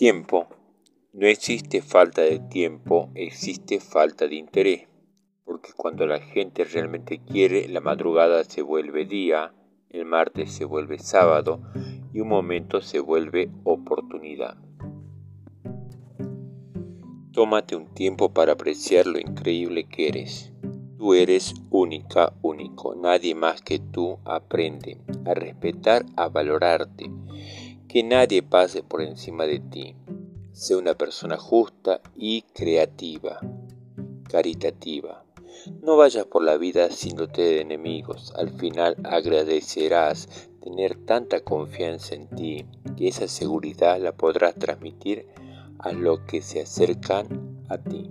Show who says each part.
Speaker 1: Tiempo. No existe falta de tiempo, existe falta de interés. Porque cuando la gente realmente quiere, la madrugada se vuelve día, el martes se vuelve sábado y un momento se vuelve oportunidad. Tómate un tiempo para apreciar lo increíble que eres. Tú eres única, único. Nadie más que tú aprende a respetar, a valorarte. Que nadie pase por encima de ti. Sé una persona justa y creativa, caritativa. No vayas por la vida haciéndote de enemigos. Al final agradecerás tener tanta confianza en ti que esa seguridad la podrás transmitir a los que se acercan a ti.